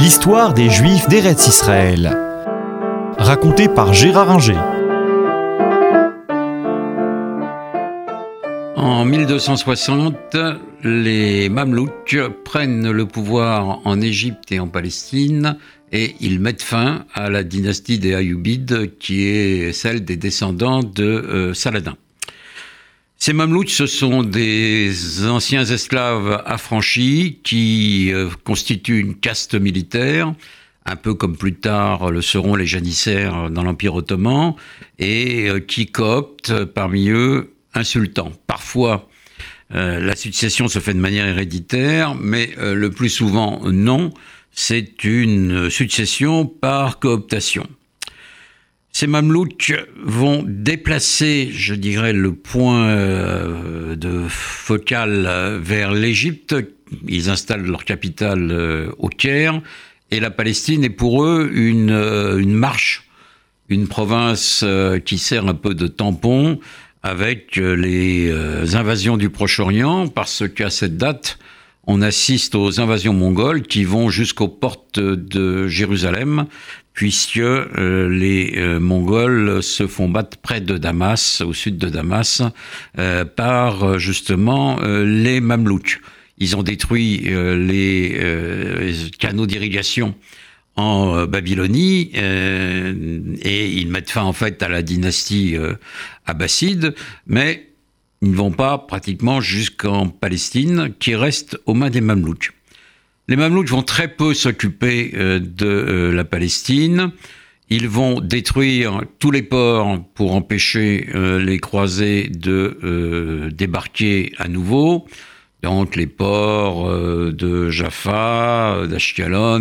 L'histoire des Juifs d'Eretz Israël. Racontée par Gérard Inger. En 1260, les Mamelouks prennent le pouvoir en Égypte et en Palestine et ils mettent fin à la dynastie des Ayyubides qui est celle des descendants de euh, Saladin. Ces Mamelouks, ce sont des anciens esclaves affranchis qui euh, constituent une caste militaire, un peu comme plus tard le seront les janissaires dans l'Empire ottoman, et euh, qui cooptent parmi eux un sultan. Parfois, euh, la succession se fait de manière héréditaire, mais le plus souvent non, c'est une succession par cooptation. Ces Mamelouks vont déplacer, je dirais, le point euh, de focal vers l'Égypte. Ils installent leur capitale euh, au Caire. Et la Palestine est pour eux une, euh, une marche, une province qui sert un peu de tampon avec les invasions du Proche-Orient, parce qu'à cette date, on assiste aux invasions mongoles qui vont jusqu'aux portes de Jérusalem, puisque euh, les euh, Mongols se font battre près de Damas, au sud de Damas, euh, par justement les Mamelouks. Ils ont détruit les canaux d'irrigation en Babylonie et ils mettent fin en fait à la dynastie abbasside, mais ils ne vont pas pratiquement jusqu'en Palestine, qui reste aux mains des Mamelouks. Les Mamelouks vont très peu s'occuper euh, de euh, la Palestine. Ils vont détruire tous les ports pour empêcher euh, les croisés de débarquer à nouveau. Donc les ports de Jaffa, d'Ashkelon,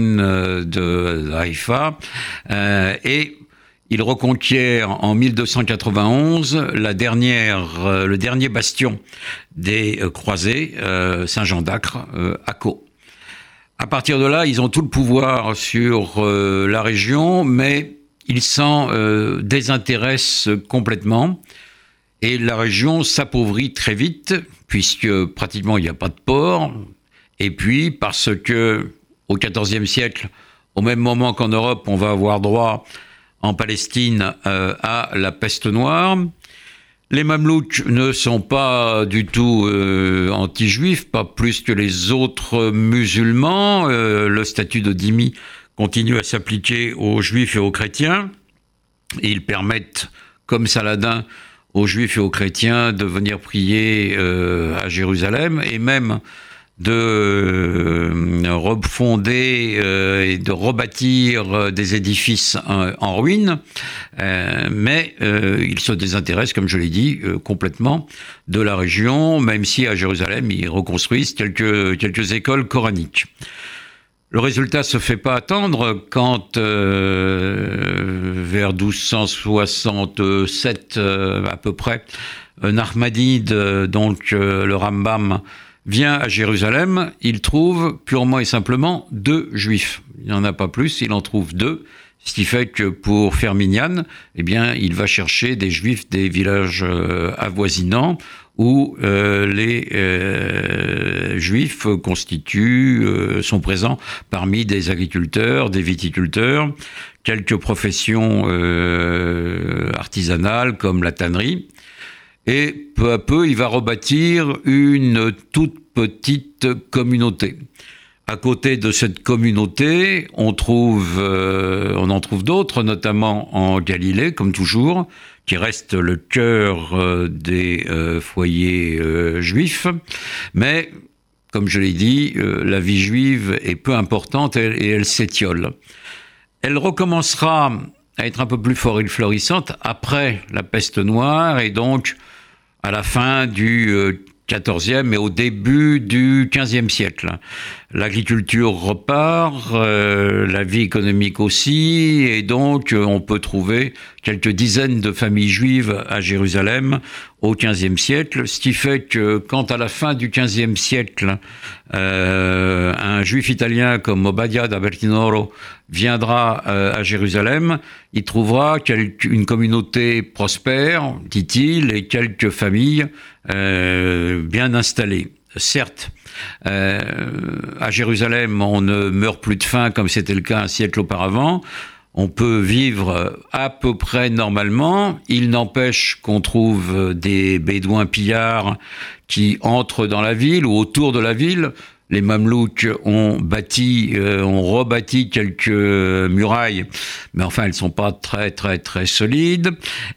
de Haïfa. et ils reconquièrent en 1291 la dernière, le dernier bastion des croisés, Saint-Jean d'Acre, à Caux. À partir de là, ils ont tout le pouvoir sur euh, la région, mais ils s'en euh, désintéressent complètement. Et la région s'appauvrit très vite, puisque pratiquement il n'y a pas de port. Et puis, parce que au XIVe siècle, au même moment qu'en Europe, on va avoir droit en Palestine euh, à la peste noire, les Mamelouks ne sont pas du tout euh, anti-juifs, pas plus que les autres musulmans. Euh, le statut de dhimmi continue à s'appliquer aux juifs et aux chrétiens. ils permettent, comme Saladin, aux juifs et aux chrétiens de venir prier euh, à Jérusalem et même de refonder euh, et de rebâtir euh, des édifices en, ruine, mais ils se désintéressent, comme je l'ai dit, complètement de la région, même si à Jérusalem, ils reconstruisent quelques, quelques écoles coraniques. Le résultat se fait pas attendre quand, vers 1267 à peu près, Narmadide, donc le Rambam, vient à Jérusalem, il trouve purement et simplement deux juifs. Il n'y en a pas plus, il en trouve deux. Ce qui fait que pour Ferminian, eh bien, il va chercher des juifs des villages euh, avoisinants où euh, les euh, juifs constituent, sont présents parmi des agriculteurs, des viticulteurs, quelques professions artisanales comme la tannerie. Et peu à peu, il va rebâtir une toute petite communauté. À côté de cette communauté, on, trouve, euh, on en trouve d'autres, notamment en Galilée, comme toujours, qui reste le cœur euh, des euh, foyers juifs. Mais, comme je l'ai dit, la vie juive est peu importante et elle s'étiole. Elle recommencera à être un peu plus florissante après la peste noire et donc à la fin du XIVe et au début du XVe siècle. L'agriculture repart, euh, la vie économique aussi, et donc euh, on peut trouver quelques dizaines de familles juives à Jérusalem au XVe siècle, ce qui fait que quand à la fin du XVe siècle, euh, un juif italien comme Obadia da Bertinoro viendra à Jérusalem, il trouvera une communauté prospère, dit-il, et quelques familles bien installées. certes, à Jérusalem, on ne meurt plus de faim comme c'était le cas un siècle auparavant on peut vivre à peu près normalement. Il n'empêche qu'on trouve des bédouins pillards qui entrent dans la ville ou autour de la ville. Les Mamelouks ont bâti, euh, ont rebâti quelques murailles, mais enfin elles sont pas très très très solides.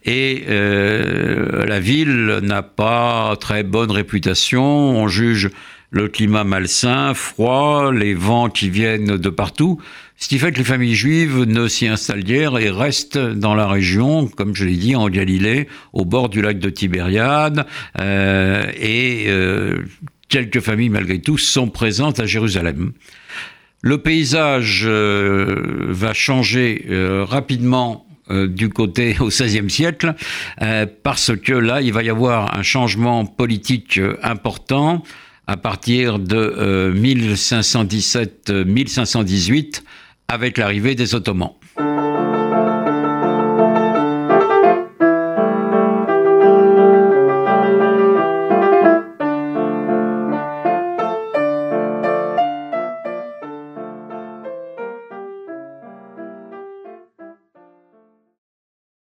Et euh, la ville n'a pas très bonne réputation. On juge le climat malsain, froid, les vents qui viennent de partout. Ce qui fait que les familles juives ne s'y installent guère et restent dans la région, comme je l'ai dit, en Galilée, au bord du lac de Tibériade, euh, et euh, quelques familles, malgré tout, sont présentes à Jérusalem. Le paysage euh, va changer rapidement du côté au XVIe siècle, parce que là, il va y avoir un changement politique important à partir de 1517-1518 avec l'arrivée des Ottomans.